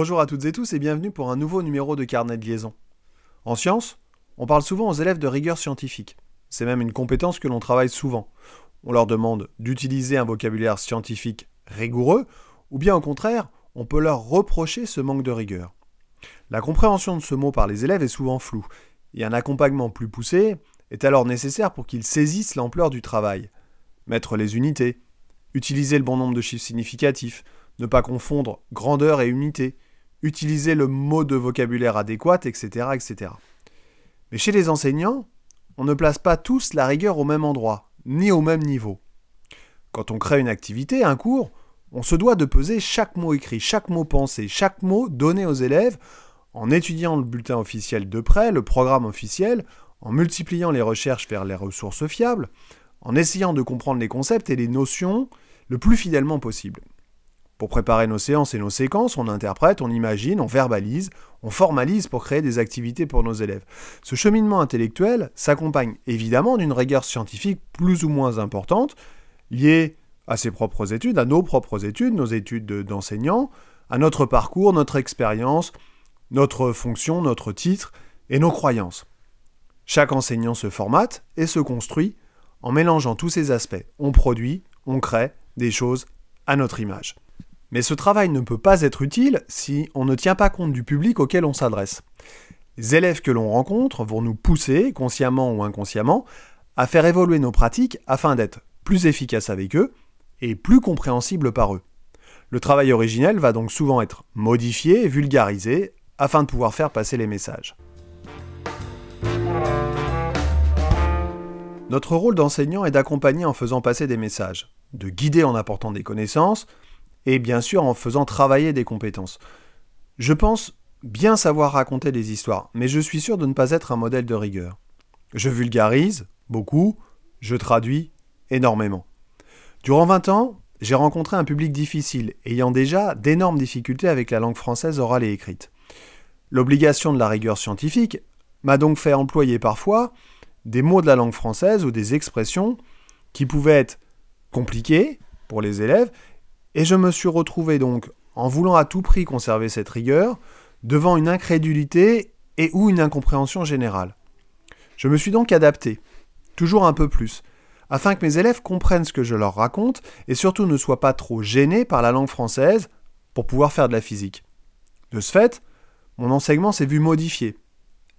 Bonjour à toutes et tous et bienvenue pour un nouveau numéro de Carnet de liaison. En sciences, on parle souvent aux élèves de rigueur scientifique. C'est même une compétence que l'on travaille souvent. On leur demande d'utiliser un vocabulaire scientifique rigoureux, ou bien au contraire, on peut leur reprocher ce manque de rigueur. La compréhension de ce mot par les élèves est souvent floue, et un accompagnement plus poussé est alors nécessaire pour qu'ils saisissent l'ampleur du travail. Mettre les unités, utiliser le bon nombre de chiffres significatifs, ne pas confondre grandeur et unité, utiliser le mot de vocabulaire adéquat, etc., etc. Mais chez les enseignants, on ne place pas tous la rigueur au même endroit, ni au même niveau. Quand on crée une activité, un cours, on se doit de peser chaque mot écrit, chaque mot pensé, chaque mot donné aux élèves, en étudiant le bulletin officiel de près, le programme officiel, en multipliant les recherches vers les ressources fiables, en essayant de comprendre les concepts et les notions le plus fidèlement possible. Pour préparer nos séances et nos séquences, on interprète, on imagine, on verbalise, on formalise pour créer des activités pour nos élèves. Ce cheminement intellectuel s'accompagne évidemment d'une rigueur scientifique plus ou moins importante, liée à ses propres études, à nos propres études, nos études d'enseignants, à notre parcours, notre expérience, notre fonction, notre titre et nos croyances. Chaque enseignant se formate et se construit en mélangeant tous ces aspects. On produit, on crée des choses à notre image. Mais ce travail ne peut pas être utile si on ne tient pas compte du public auquel on s'adresse. Les élèves que l'on rencontre vont nous pousser, consciemment ou inconsciemment, à faire évoluer nos pratiques afin d'être plus efficaces avec eux et plus compréhensibles par eux. Le travail originel va donc souvent être modifié, vulgarisé, afin de pouvoir faire passer les messages. Notre rôle d'enseignant est d'accompagner en faisant passer des messages, de guider en apportant des connaissances, et bien sûr en faisant travailler des compétences. Je pense bien savoir raconter des histoires, mais je suis sûr de ne pas être un modèle de rigueur. Je vulgarise beaucoup, je traduis énormément. Durant 20 ans, j'ai rencontré un public difficile, ayant déjà d'énormes difficultés avec la langue française orale et écrite. L'obligation de la rigueur scientifique m'a donc fait employer parfois des mots de la langue française ou des expressions qui pouvaient être compliquées pour les élèves et je me suis retrouvé donc, en voulant à tout prix conserver cette rigueur, devant une incrédulité et ou une incompréhension générale. Je me suis donc adapté, toujours un peu plus, afin que mes élèves comprennent ce que je leur raconte et surtout ne soient pas trop gênés par la langue française pour pouvoir faire de la physique. De ce fait, mon enseignement s'est vu modifié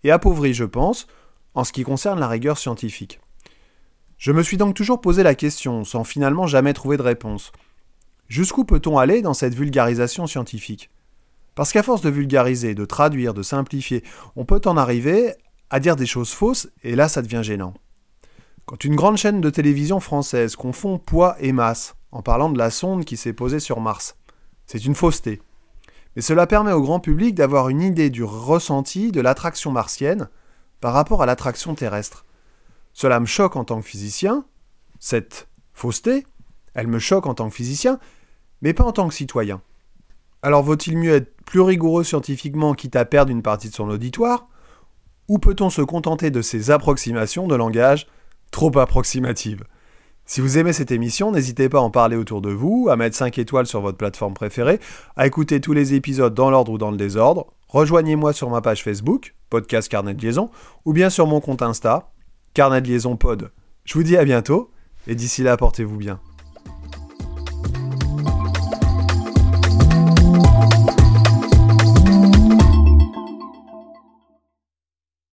et appauvri, je pense, en ce qui concerne la rigueur scientifique. Je me suis donc toujours posé la question, sans finalement jamais trouver de réponse. Jusqu'où peut-on aller dans cette vulgarisation scientifique? Parce qu'à force de vulgariser, de traduire, de simplifier, on peut en arriver à dire des choses fausses, et là ça devient gênant. Quand une grande chaîne de télévision française confond poids et masse en parlant de la sonde qui s'est posée sur Mars, c'est une fausseté. Mais cela permet au grand public d'avoir une idée du ressenti de l'attraction martienne par rapport à l'attraction terrestre. Cela me choque en tant que physicien, cette fausseté, elle me choque en tant que physicien, mais pas en tant que citoyen. Alors vaut-il mieux être plus rigoureux scientifiquement quitte à perdre une partie de son auditoire Ou peut-on se contenter de ces approximations de langage trop approximatives? Si vous aimez cette émission, n'hésitez pas à en parler autour de vous, à mettre 5 étoiles sur votre plateforme préférée, à écouter tous les épisodes dans l'ordre ou dans le désordre. Rejoignez-moi sur ma page Facebook, Podcast Carnet de Liaison, ou bien sur mon compte Insta, Carnet de Liaison Pod. Je vous dis à bientôt, et d'ici là, portez-vous bien.